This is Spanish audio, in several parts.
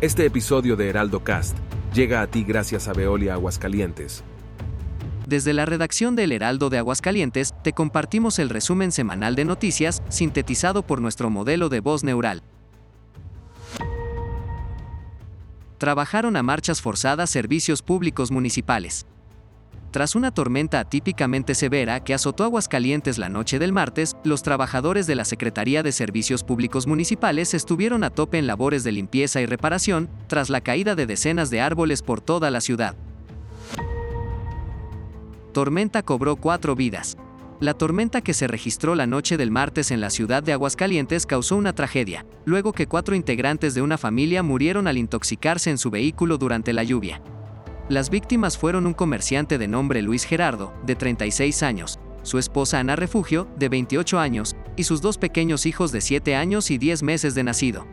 Este episodio de Heraldo Cast llega a ti gracias a Veolia Aguascalientes. Desde la redacción del Heraldo de Aguascalientes, te compartimos el resumen semanal de noticias, sintetizado por nuestro modelo de voz neural. Trabajaron a marchas forzadas servicios públicos municipales. Tras una tormenta atípicamente severa que azotó Aguascalientes la noche del martes, los trabajadores de la Secretaría de Servicios Públicos Municipales estuvieron a tope en labores de limpieza y reparación, tras la caída de decenas de árboles por toda la ciudad. Tormenta cobró cuatro vidas. La tormenta que se registró la noche del martes en la ciudad de Aguascalientes causó una tragedia, luego que cuatro integrantes de una familia murieron al intoxicarse en su vehículo durante la lluvia. Las víctimas fueron un comerciante de nombre Luis Gerardo, de 36 años, su esposa Ana Refugio, de 28 años, y sus dos pequeños hijos de 7 años y 10 meses de nacido.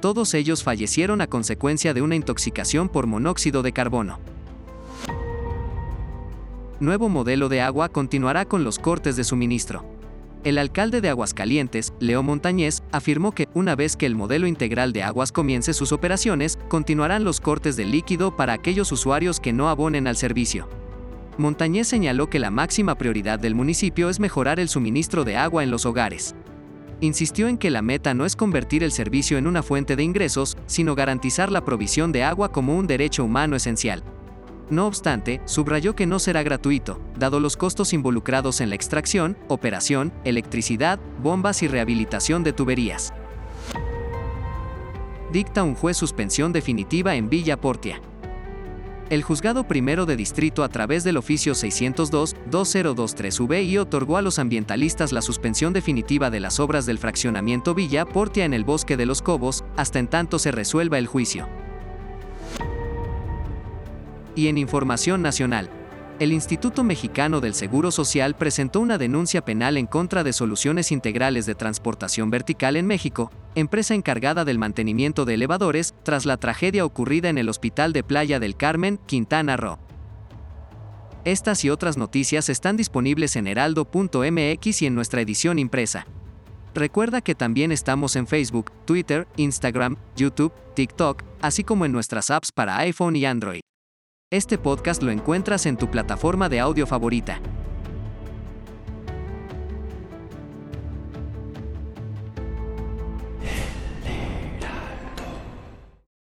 Todos ellos fallecieron a consecuencia de una intoxicación por monóxido de carbono. Nuevo modelo de agua continuará con los cortes de suministro. El alcalde de Aguascalientes, Leo Montañez, afirmó que, una vez que el modelo integral de aguas comience sus operaciones, continuarán los cortes de líquido para aquellos usuarios que no abonen al servicio. Montañez señaló que la máxima prioridad del municipio es mejorar el suministro de agua en los hogares. Insistió en que la meta no es convertir el servicio en una fuente de ingresos, sino garantizar la provisión de agua como un derecho humano esencial. No obstante, subrayó que no será gratuito, dado los costos involucrados en la extracción, operación, electricidad, bombas y rehabilitación de tuberías. Dicta un juez suspensión definitiva en Villa Portia. El juzgado primero de distrito a través del oficio 602-2023V otorgó a los ambientalistas la suspensión definitiva de las obras del fraccionamiento Villa Portia en el bosque de los Cobos, hasta en tanto se resuelva el juicio y en Información Nacional. El Instituto Mexicano del Seguro Social presentó una denuncia penal en contra de Soluciones Integrales de Transportación Vertical en México, empresa encargada del mantenimiento de elevadores, tras la tragedia ocurrida en el Hospital de Playa del Carmen, Quintana Roo. Estas y otras noticias están disponibles en heraldo.mx y en nuestra edición impresa. Recuerda que también estamos en Facebook, Twitter, Instagram, YouTube, TikTok, así como en nuestras apps para iPhone y Android. Este podcast lo encuentras en tu plataforma de audio favorita.